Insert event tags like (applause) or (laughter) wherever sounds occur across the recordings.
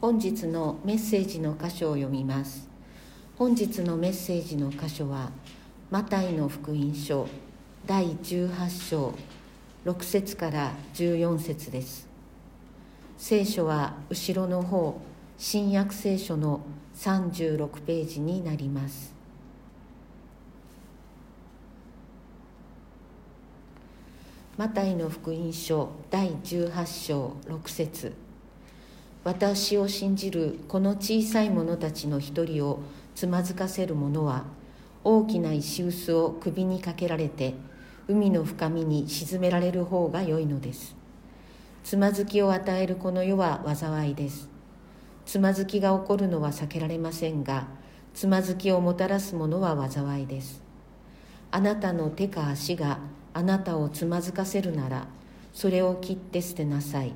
本日のメッセージの箇所を読みます。本日のメッセージの箇所はマタイの福音書第18章6節から14節です。聖書は後ろの方新約聖書の36ページになります。マタイの福音書第18章6節。私を信じるこの小さい者たちの一人をつまずかせる者は大きな石臼を首にかけられて海の深みに沈められる方が良いのです。つまずきを与えるこの世は災いです。つまずきが起こるのは避けられませんがつまずきをもたらすものは災いです。あなたの手か足があなたをつまずかせるならそれを切って捨てなさい。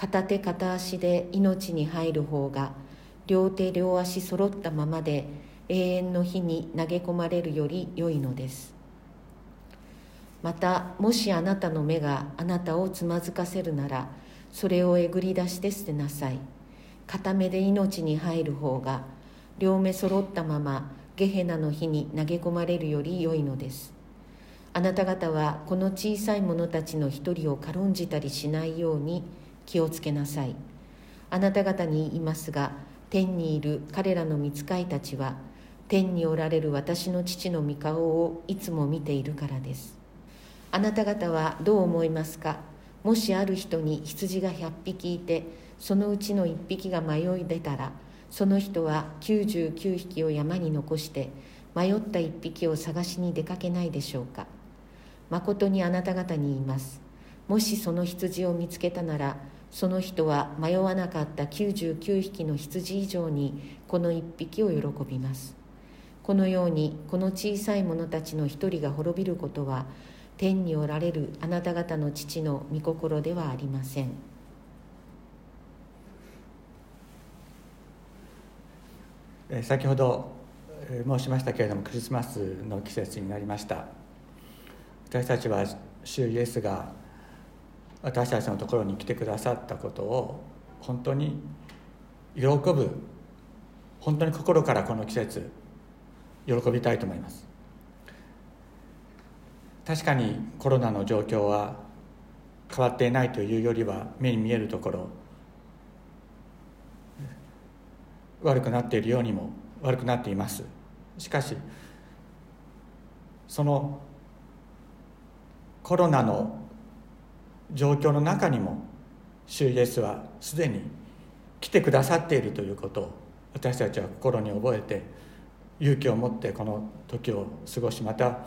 片手片足で命に入る方が両手両足揃ったままで永遠の火に投げ込まれるより良いのです。またもしあなたの目があなたをつまずかせるならそれをえぐり出して捨てなさい。片目で命に入る方が両目揃ったままゲヘナの火に投げ込まれるより良いのです。あなた方はこの小さい者たちの一人を軽んじたりしないように気をつけなさい。あなた方に言いますが天にいる彼らの御使いたちは天におられる私の父の御顔をいつも見ているからです。あなた方はどう思いますか？もしある人に羊が100匹いてそのうちの1匹が迷い出たらその人は99匹を山に残して迷った1匹を探しに出かけないでしょうか？まことにあなた方に言います。もしその羊を見つけたならその人は迷わなかった99匹の羊以上にこの1匹を喜びます。このようにこの小さい者たちの一人が滅びることは天におられるあなた方の父の御心ではありません。先ほど申しましたけれどもクリスマスの季節になりました。私たちは主イエスが私たちのところに来てくださったことを本当に喜ぶ。本当に心からこの季節喜びたいと思います。確かにコロナの状況は変わっていないというよりは目に見えるところ悪くなっているようにも悪くなっています。しかしそのコロナの状況の中にも主イエスはすでに来てくださっているということを私たちは心に覚えて勇気を持ってこの時を過ごしまた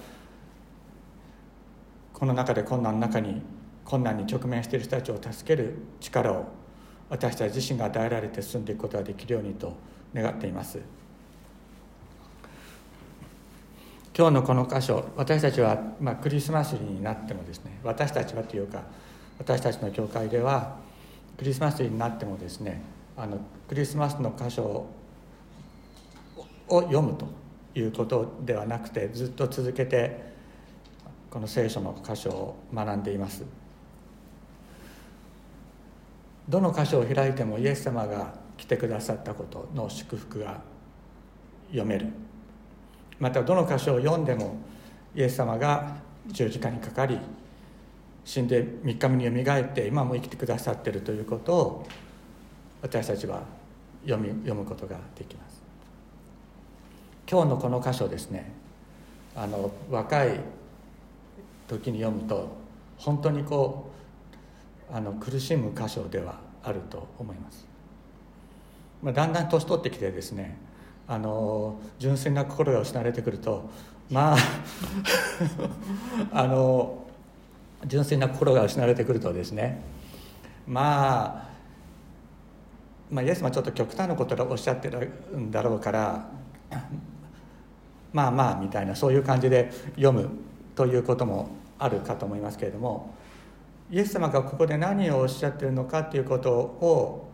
この中で困難の中に困難に直面している人たちを助ける力を私たち自身が与えられて進んでいくことができるようにと願っています。今日のこの箇所私たちは、まあ、クリスマスになってもですね私たちはというか私たちの教会ではクリスマスになってもですねあのクリスマスの箇所を読むということではなくてずっと続けてこの聖書の箇所を学んでいます。どの箇所を開いてもイエス様が来てくださったことの祝福が読める。またどの箇所を読んでもイエス様が十字架にかかり死んで3日目によみがえって今も生きてくださっているということを私たちは読み読むことができます。今日のこの箇所ですね。あの若い時に読むと本当にこうあの苦しむ箇所ではあると思います、まあ、だんだん年取ってきてですねあの純粋な心が失われてくるとまあ (laughs) あの純粋な心が失われてくるとですねまあまあ、イエスもちょっと極端なことをおっしゃってるんだろうからまあまあみたいなそういう感じで読むということもあるかと思いますけれどもイエス様がここで何をおっしゃってるのかということを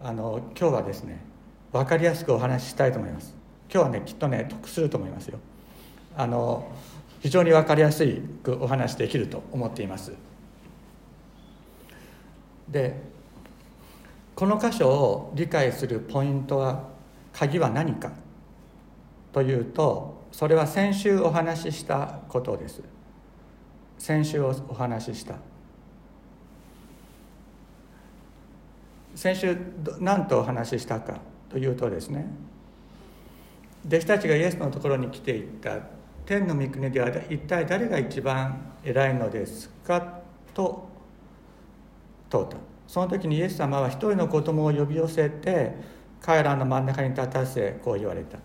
あの今日はですね分かりやすくお話ししたいと思います。今日はねきっとね得すると思いますよ。あの非常に分かりやすくお話できると思っています。でこの箇所を理解するポイントは鍵は何かというとそれは先週お話ししたことです。先週お話しした。先週何とお話ししたかというとですね弟子たちがイエスのところに来ていった天の御国では一体誰が一番偉いのですかと問うたその時にイエス様は一人の子供を呼び寄せて彼らの真ん中に立たせこう言われた。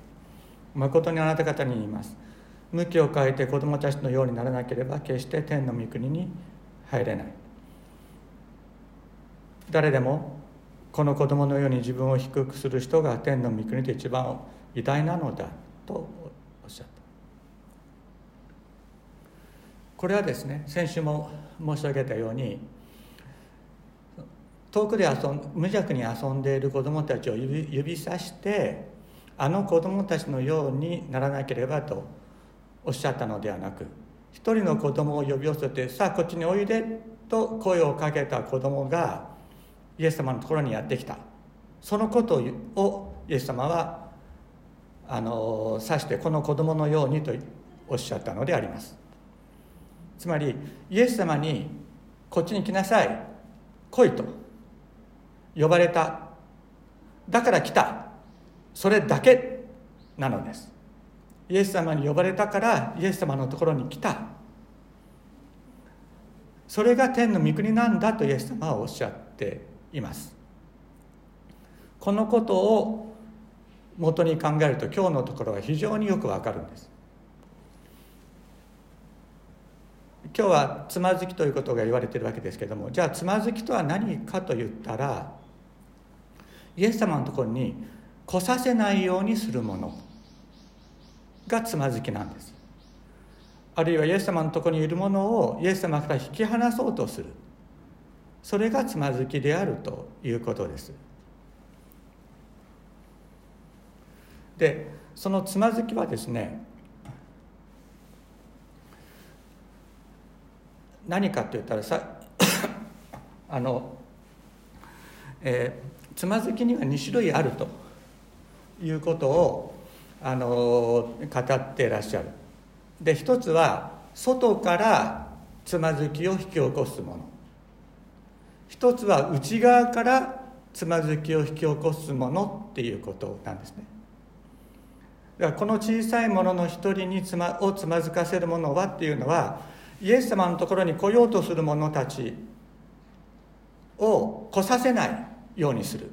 誠にあなた方に言います。向きを変えて子供たちのようにならなければ決して天の御国に入れない。誰でもこの子供のように自分を低くする人が天の御国で一番偉大なのだとおっしゃったこれはですね先週も申し上げたように遠くで遊ん無邪気に遊んでいる子どもたちを指指さしてあの子どもたちのようにならなければとおっしゃったのではなく一人の子供を呼び寄せて「さあこっちにおいで」と声をかけた子供がイエス様のところにやってきた。そのことをイエス様はあの指してこの子供のようにとおっしゃったのであります。つまりイエス様に「こっちに来なさい。来い」と。呼ばれた。だから来た。それだけ。なのです。イエス様に呼ばれたからイエス様のところに来た。それが天の御国なんだとイエス様はおっしゃっています。このことを元に考えると今日のところは非常によくわかるんです。今日はつまずきということが言われているわけですけどもじゃあつまずきとは何かと言ったらイエス様のところに来させないようにするものがつまずきなんです。あるいはイエス様のところにいるものをイエス様から引き離そうとする。それがつまずきであるということです。でそのつまずきはですね何かって言ったらさ (coughs) あの、えー、つまずきには2種類あるということをあの語っていらっしゃる。で一つは外からつまずきを引き起こすもの。一つは内側からつまずきを引き起こすものっていうことなんですね。だからこの小さいものの一人につ、ま、をつまずかせるものはっていうのはイエス様のところに来ようとする者たちを来させないようにする。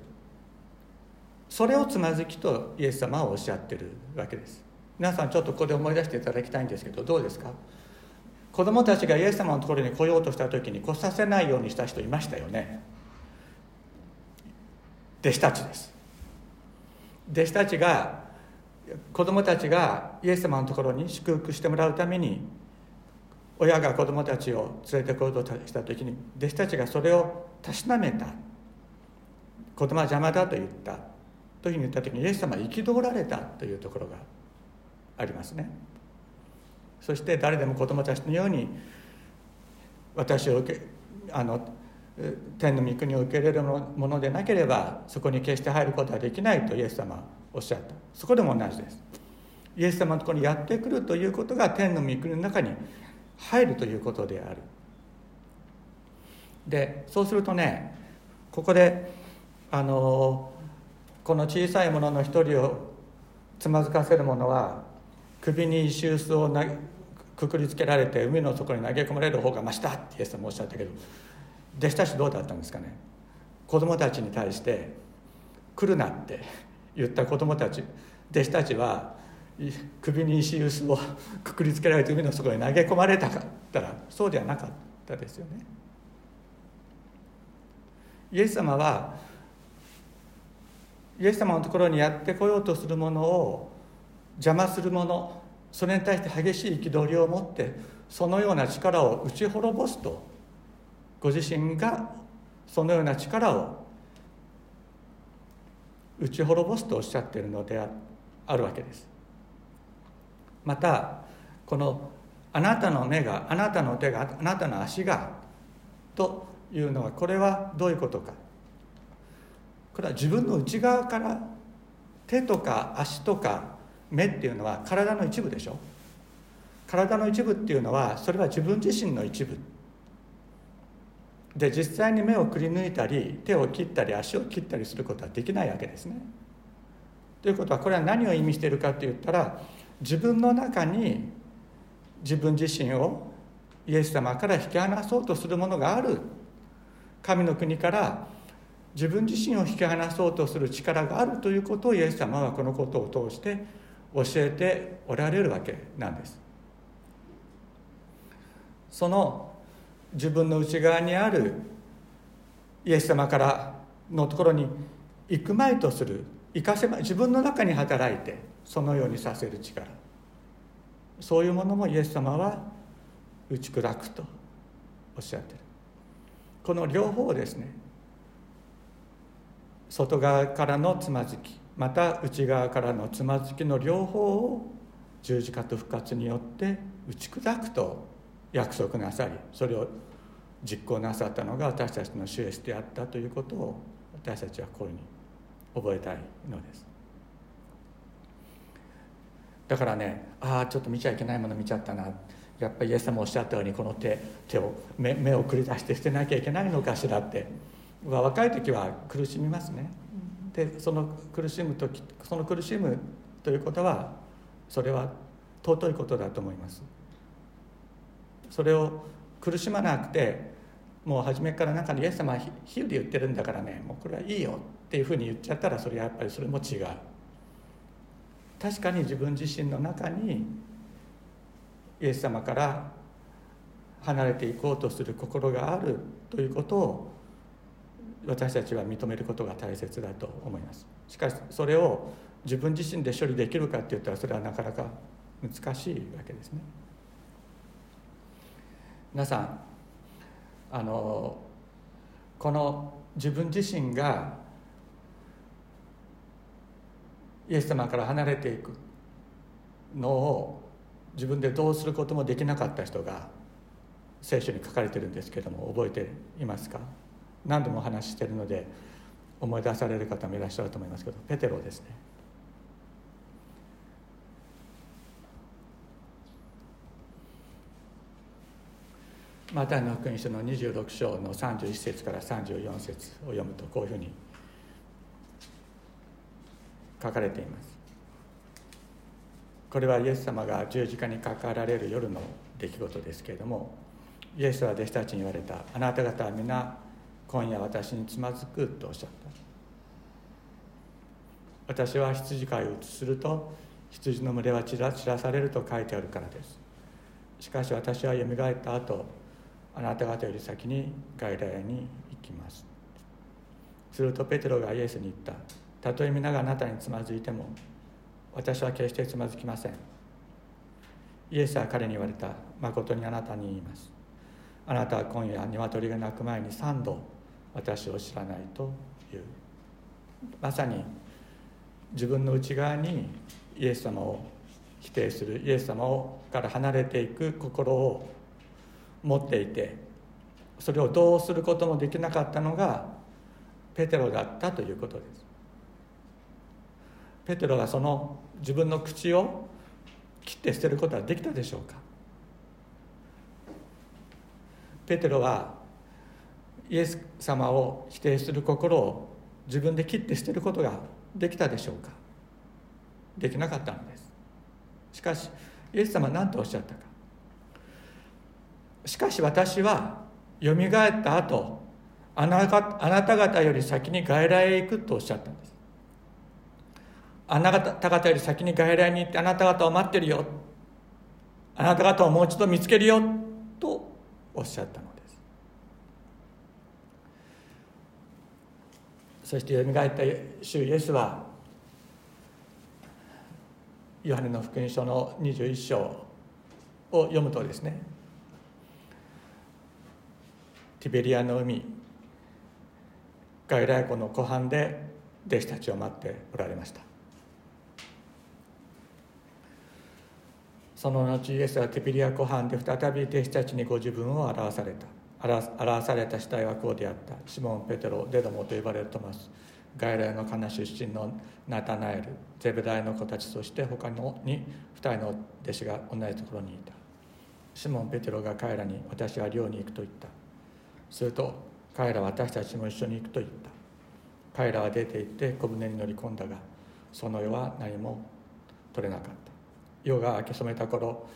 それをつまずきとイエス様はおっしゃってるわけです。皆さんちょっとここで思い出していただきたいんですけどどうですか？子供たちがイエス様のところに来ようとした時に来させないようにした人いましたよね。弟子たちです。弟子たちが子供たちがイエス様のところに祝福してもらうために親が子供たちを連れてこようとした時に弟子たちがそれをたしなめた子供は邪魔だと言ったというふうに言った時にイエス様は憤られたというところがありますね。そして誰でも子供たちのように私を受けあの天の御国を受け入れるものでなければそこに決して入ることはできないとイエス様はおっしゃった。そこでも同じです。イエス様のところにやってくるということが天の御国の中に入るということである。でそうするとねここであのこの小さいものの一人をつまずかせるものは首に石臼をくくりつけられて海の底に投げ込まれる方がましだってイエス様おっしゃったけど弟子たちどうだったんですかね。子供たちに対して「来るな」って言った子供たち弟子たちは首に石臼をくくりつけられて海の底に投げ込まれたかったらそうではなかったですよね。イエス様はイエス様のところにやってこようとするものを邪魔するものそれに対して激しい憤りを持ってそのような力を打ち滅ぼすとご自身がそのような力を打ち滅ぼすとおっしゃっているのであるわけですまたこの「あなたの目があなたの手があなたの足が」というのはこれはどういうことか。これは自分の内側から手とか足とか目っていうのは体の一部でしょ。体の一部っていうのはそれは自分自身の一部。で実際に目をくり抜いたり手を切ったり足を切ったりすることはできないわけですね。ということはこれは何を意味しているかって言ったら自分の中に自分自身をイエス様から引き離そうとするものがある。神の国から自分自身を引き離そうとする力があるということをイエス様はこのことを通して教えておられるわけなんです。その自分の内側にあるイエス様からのところに行くまいとする生かせま自分の中に働いてそのようにさせる力。そういうものもイエス様は打ち砕くとおっしゃってる。この両方をですね外側からのつまずきまた内側からのつまずきの両方を十字架と復活によって打ち砕くと約束なさりそれを実行なさったのが私たちの主イエスであったということを私たちはこういうふうに覚えたいのです。だからねああちょっと見ちゃいけないもの見ちゃったな。やっぱりイエス様おっしゃったようにこの手手を目目を繰り出して捨てなきゃいけないのかしらって。若い時は苦しみますね。でその苦しむ時その苦しむということはそれは尊いことだと思います。それを苦しまなくてもう初めから中にイエス様は比喩で言ってるんだからねもうこれはいいよっていうふうに言っちゃったらそれはやっぱりそれも違う確かに自分自身の中にイエス様から離れていこうとする心があるということを私たちは認めることが大切だと思います。しかしそれを自分自身で処理できるかっていったらそれはなかなか難しいわけですね。皆さんあのこの自分自身がイエス様から離れていく。のを自分でどうすることもできなかった人が聖書に書かれてるんですけども覚えていますか？何度もお話ししてるので思い出される方もいらっしゃると思いますけどペテロですね。マタイの福音書の26章の31節から34節を読むとこういうふうに書かれています。これはイエス様が十字架にかかられる夜の出来事ですけれどもイエスは弟子たちに言われたあなた方は皆今夜私につまずくとおっしゃった。私は羊飼いを移すると羊の群れは散ら散らされると書いてあるからです。しかし私はよみがえった後あなた方より先に外来に行きます。するとペテロがイエスに言った。たとえ皆があなたにつまずいても私は決してつまずきません。イエスは彼に言われた。誠にあなたに言います。あなたは今夜鶏が鳴く前に3度私を知らないという。まさに自分の内側にイエス様を否定するイエス様をから離れていく心を持っていてそれをどうすることもできなかったのがペテロだったということです。ペテロがその自分の口を切って捨てることはできたでしょうか？ペテロはイエス様を否定する心を自分で切って捨てることができたでしょうか？できなかったのです。しかしイエス様は何とおっしゃったか？しかし私はよみがえった後あなあなた方より先に外来へ行くとおっしゃったんです。あなた方より先に外来に行ってあなた方を待ってるよ。あなた方をもう一度見つけるよ。とおっしゃったのです。そしてよみがえった主イエスはヨハネの福音書の21章を読むとですねティベリアの海外来湖の湖畔で弟子たちを待っておられました。その後イエスはティベリア湖畔で再び弟子たちにご自分を表された。表された死体はこうであった。シモン・ペテロデドモと呼ばれるトマス外来のカナ出身のナタナエル。ゼベダイの子たちそして他のに2人の弟子が同じところにいた。シモン・ペテロが彼らに「私は寮に行く」と言った。すると彼らは私たちも一緒に行くと言った。彼らは出て行って小舟に乗り込んだがその世は何も取れなかった。夜が明け染めた頃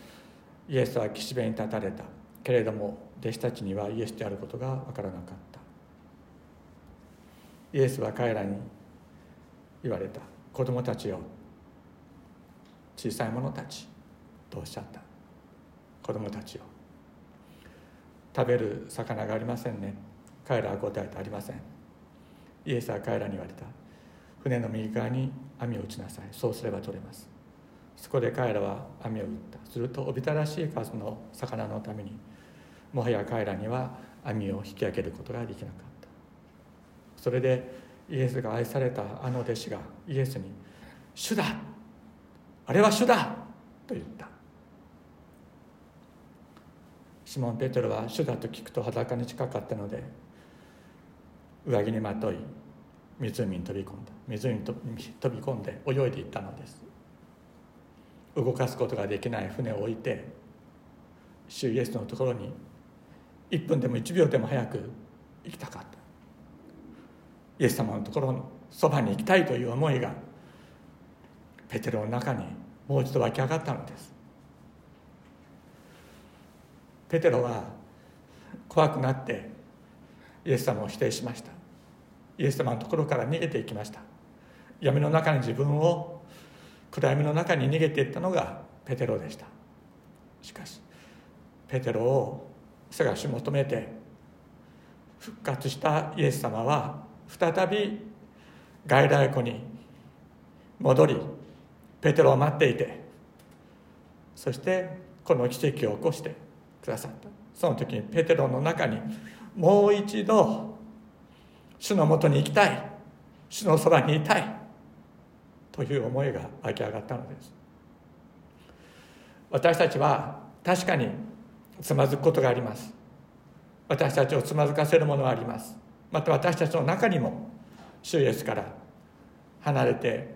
イエスは岸辺に立たれた。けれども弟子たちにはイエスであることが分からなかった。イエスは彼らに言われた。子供たちよ小さい者たちとおっしゃった。子供たちよ食べる魚がありませんね。彼らは答えてありません。イエスは彼らに言われた。船の右側に網を打ちなさい。そうすれば取れます。そこで彼らは網を打った。するとおびただしい数の魚のためにもはや彼らには網を引き上げることができなかった。それでイエスが愛されたあの弟子がイエスに「主だ。あれは主だ!」と言った。シモン・ペトロは主だと聞くと裸に近かったので上着にまとい湖に飛び込んだ。湖に飛び込んで泳いでいったのです。動かすことができない船を置いて主イエスのところに1分でも1秒でも早く行きたかった。イエス様のところのそばに行きたいという思いがペテロの中にもう一度湧き上がったのです。ペテロは怖くなってイエス様を否定しました。イエス様のところから逃げていきました。闇の中に自分を暗闇の中に逃げていったのがペテロでした。しかしペテロを探し求めて復活したイエス様は再び外来湖に戻りペテロを待っていてそしてこの奇跡を起こしてくださった。その時にペテロの中にもう一度主のもとに行きたい。主のそばにいたい。という思いが湧き上がったのです。私たちは確かにつまずくことがあります。私たちをつまずかせるものはあります。また私たちの中にも主イエスから離れて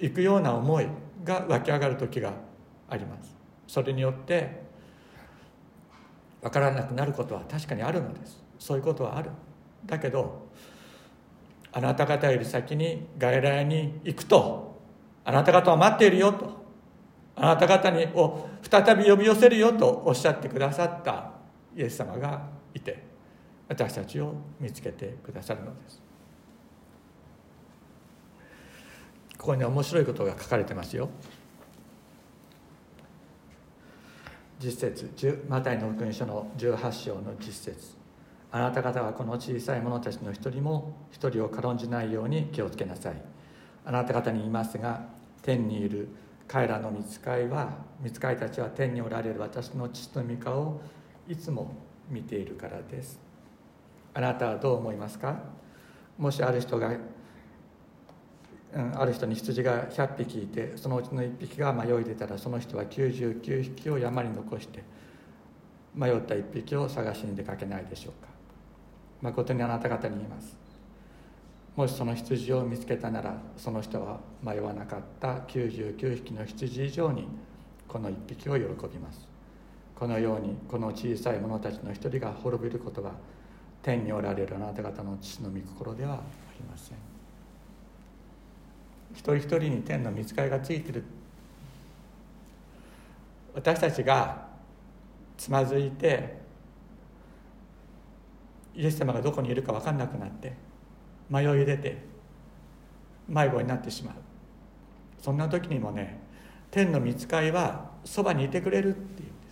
いくような思いが湧き上がる時があります。それによって分からなくなることは確かにあるのです。そういうことはある。だけどあなた方より先に外来に行くとあなた方を待っているよとあなた方にを再び呼び寄せるよとおっしゃってくださったイエス様がいて私たちを見つけてくださるのです。ここに面白いことが書かれてますよ。実節マタイの福音書の18章の実節。あなた方はこの小さい者たちの一人も一人を軽んじないように気をつけなさい。あなた方に言いますが天にいる彼らの見つかいは見つかいたちは天におられる私の父の御顔をいつも見ているからです。あなたはどう思いますか？もしある人がある人に羊が100匹いてそのうちの1匹が迷い出たらその人は99匹を山に残して迷った1匹を探しに出かけないでしょうか。誠にあなた方に言います。もしその羊を見つけたならその人は迷わなかった99匹の羊以上にこの1匹を喜びます。このようにこの小さい者たちの一人が滅びることは天におられるあなた方の父の御心ではありません。一人一人に天の見つかりがついてる。私たちがつまずいてイエス様がどこにいるか分かんなくなって迷い出て迷子になってしまう。そんな時にもね天の見つかりはそばにいてくれるっていうんで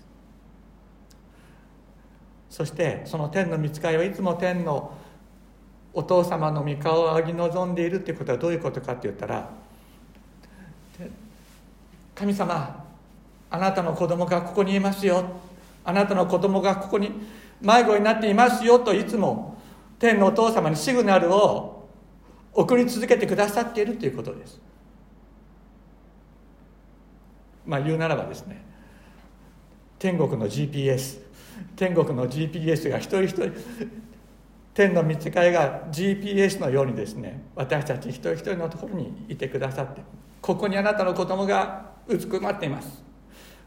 す。そしてその天の見つかりはいつも天のお父様の御顔を仰ぎ望んでいるっていうことはどういうことかって言ったら神様あなたの子供がここにいますよ。あなたの子供がここに迷子になっていますよといつも天のお父様にシグナルを送り続けてくださっているということです。まあ言うならばですね天国の GPS 天国の GPS が一人一人天の見つかりが GPS のようにですね私たち一人一人のところにいてくださってここにあなたの子供がうずくまっています。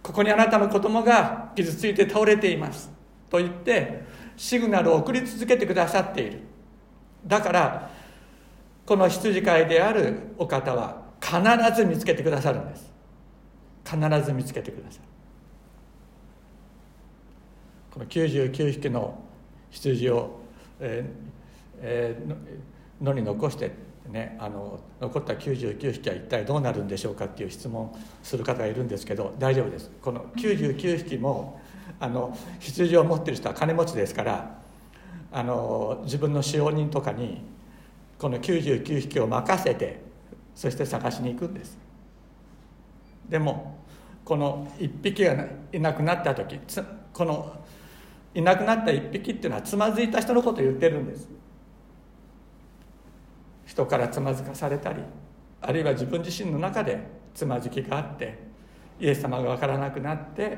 ここにあなたの子供が傷ついて倒れています。と言ってシグナルを送り続けてくださっている。だからこの羊飼いであるお方は必ず見つけてくださるんです。必ず見つけてくださる。この99匹の羊を、えーえー、野に残してね、あの残った99匹は一体どうなるんでしょうかっていう質問する方がいるんですけど大丈夫です。この99匹もあの羊を持ってる人は金持ちですからあの自分の使用人とかにこの99匹を任せてそして探しに行くんです。でもこの1匹がいなくなった時このいなくなった1匹っていうのはつまずいた人のことを言ってるんです。人からつまずかされたりあるいは自分自身の中でつまずきがあってイエス様が分からなくなって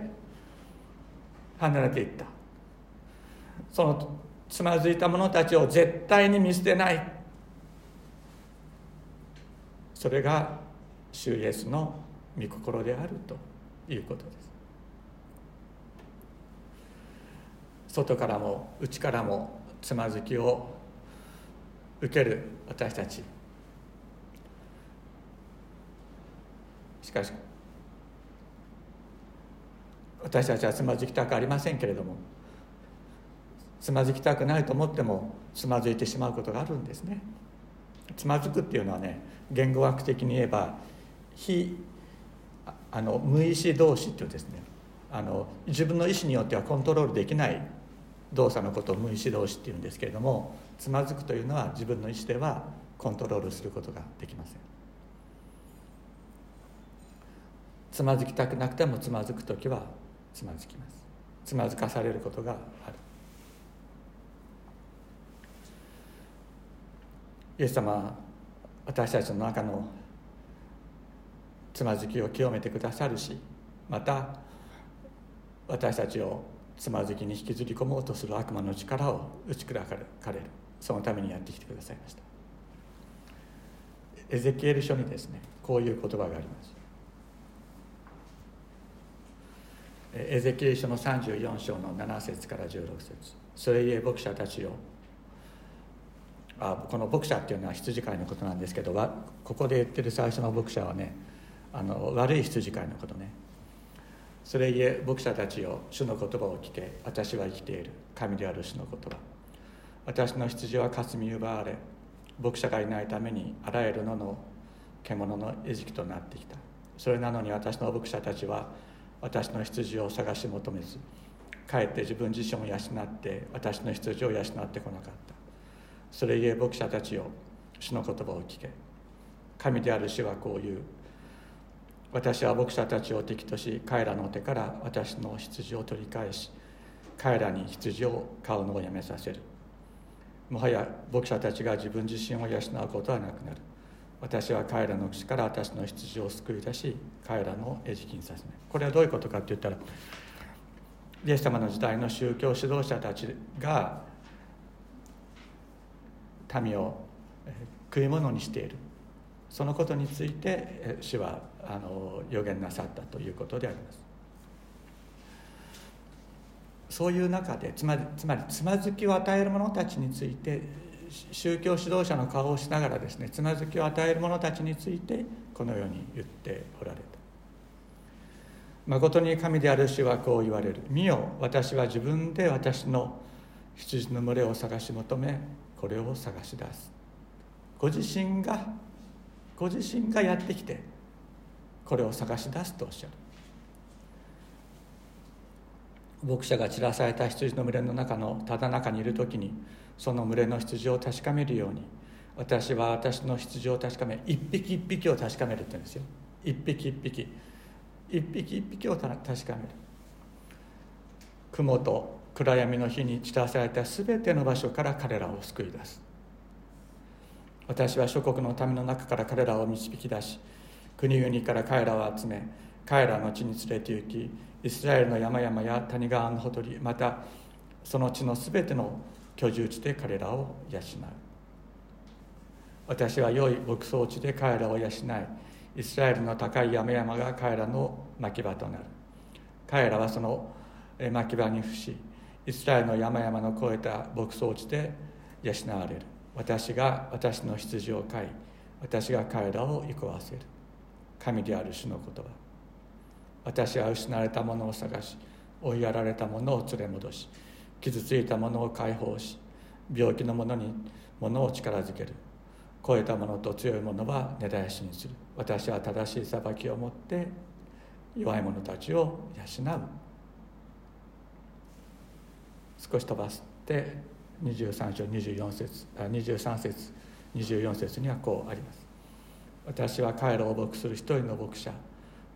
離れていった。そのつまずいた者たちを絶対に見捨てない。それが主イエスの御心であるということです。外からも内からもつまずきを受ける。私たち。しかし私たちはつまずきたくありませんけれどもつまずきたくないと思ってもつまずいてしまうことがあるんですね。つまずくっていうのはね言語学的に言えば非あの無意識同士っていうですねあの自分の意思によってはコントロールできない動作のことを無意識同士っていうんですけれどもつまずくというのは自分の意思ではコントロールすることができません。つまずきたくなくてもつまずく時はつまずきます。つまずかされることがある。イエス様は私たちの中のつまずきを清めてくださるしまた私たちをつまずきに引きずり込もうとする悪魔の力を打ち砕かれる。そのためにやってきてくださいました。エゼキエル書にですねこういう言葉があります。エゼキエル書の34章の7節から16節。それゆえ牧者たちよ。あこの牧者っていうのは羊飼いのことなんですけどここで言ってる最初の牧者はねあの悪い羊飼いのことね。それゆえ牧者たちよ主の言葉を聞け。私は生きている。神である主の言葉。私の羊は霞み奪われ牧者がいないためにあらゆる野の獣の餌食となってきた。それなのに私の牧者たちは私の羊を探し求めずかえって自分自身を養って私の羊を養ってこなかった。それゆえ牧者たちよ主の言葉を聞け。神である主はこう言う。私は牧者たちを敵とし彼らの手から私の羊を取り返し彼らに羊を飼うのをやめさせる。もはや牧者たちが自分自身を養うことはなくなる。私は彼らの口から私の羊を救い出し彼らの餌食にさせないこれはどういうことかって言ったらイエス様の時代の宗教指導者たちが民を食い物にしている。そのことについて主はあの予言なさったということであります。そういう中でつまりつまりつまずきを与える者たちについて宗教指導者の顔をしながらですねつまずきを与える者たちについてこのように言っておられた。誠に神である主はこう言われる。見よ私は自分で私の羊の群れを探し求めこれを探し出す。ご自身がご自身がやってきてこれを探し出すとおっしゃる。牧者が散らされた羊の群れの中のただ中にいる時にその群れの羊を確かめるように。私は私の羊を確かめ一匹一匹を確かめるって言うんですよ。一匹一匹。一匹一匹を確かめる。雲と暗闇の日に散らされた全ての場所から彼らを救い出す。私は諸国の民の中から彼らを導き出し国々から彼らを集め彼らの地に連れて行きイスラエルの山々や谷川のほとりまたその地のすべての居住地で彼らを養う。私は良い牧草地で彼らを養いイスラエルの高い山々が彼らの牧場となる。彼らはその牧場に伏しイスラエルの山々の越えた牧草地で養われる。私が私の羊を飼い私が彼らを憩わせる。神である主の言葉。私は失われたものを探し追いやられたものを連れ戻し傷ついたものを解放し病気の者に物を力づける。超えた者と強い者は根絶やしにする。私は正しい裁きをもって弱い者たちを養う。少し飛ばして23章24節あ23節24節にはこうあります。私は彼らを牧する一人の牧者。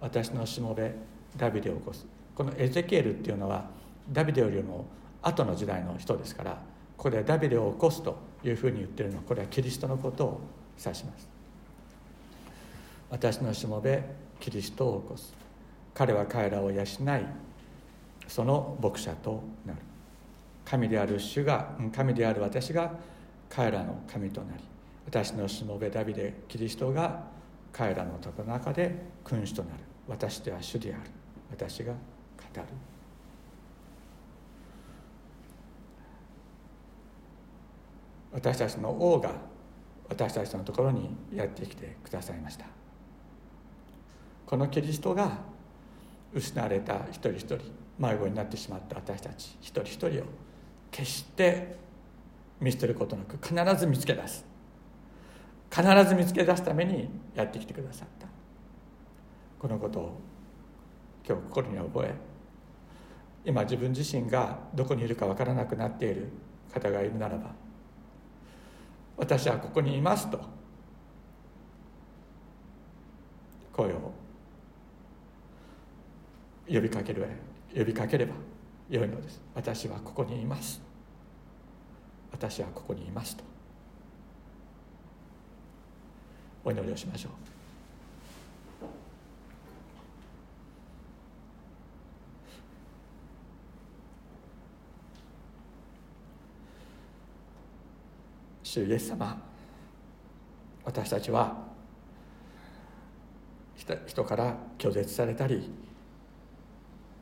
私のしもべダビデを起こす。このエゼキエルっていうのはダビデよりも後の時代の人ですからここでダビデを起こすというふうに言ってるのはこれはキリストのことを指します。私のしもべキリストを起こす。彼は彼らを養いその牧者となる。神である主が神である私が彼らの神となり私のしもべダビデキリストが彼らの中で君主となる。私では主である。私が語る。私たちの王が私たちのところにやってきてくださいました。このキリストが失われた一人一人迷子になってしまった私たち一人一人を決して見捨てることなく必ず見つけ出す。必ず見つけ出すためにやってきてくださった。このことを今日心に覚え今自分自身がどこにいるか分からなくなっている方がいるならば私はここにいますと。声を呼びかける呼びかければよいのです。私はここにいます。私はここにいますと。お祈りをしましょう。主イエス様私たちは人から拒絶されたり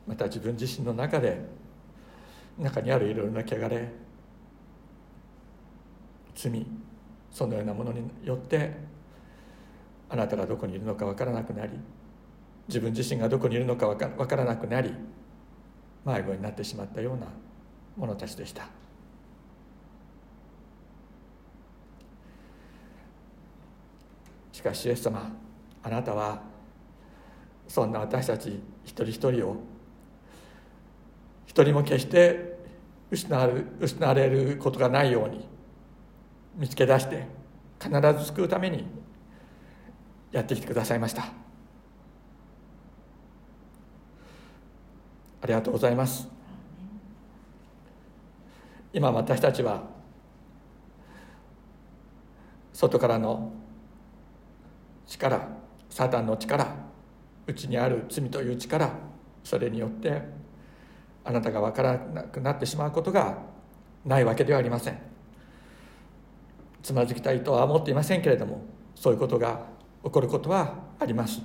また自分自身の中で中にあるいろいろな汚れ罪そのようなものによってあなたがどこにいるのか分からなくなり自分自身がどこにいるのか分からなくなり迷子になってしまったような者たちでした。しかしイエス様あなたはそんな私たち一人一人を一人も決して失われ失われることがないように見つけ出して必ず救うためにやってきてくださいました。ありがとうございます。今私たちは外からの力サタンの力うちにある罪という力それによってあなたが分からなくなってしまうことがないわけではありません。つまずきたいとは思っていませんけれどもそういうことが起こることはあります。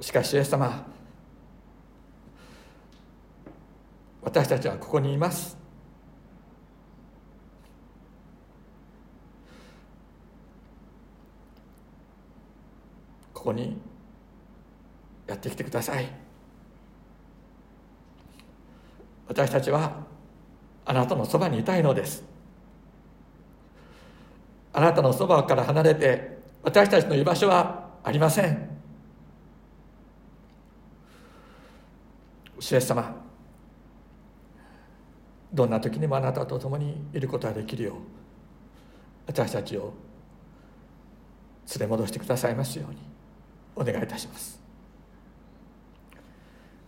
しかしイエス様私たちはここにいます。ここにやってきてください。私たちはあなたのそばにいたいのです。あなたのそばから離れて私たちの居場所はありません。主イエス様どんな時にもあなたと共にいることができるよう私たちを連れ戻してくださいますように。お願いいたします。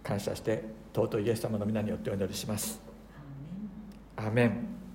感謝して尊いイエス様の皆によってお祈りします。アーメン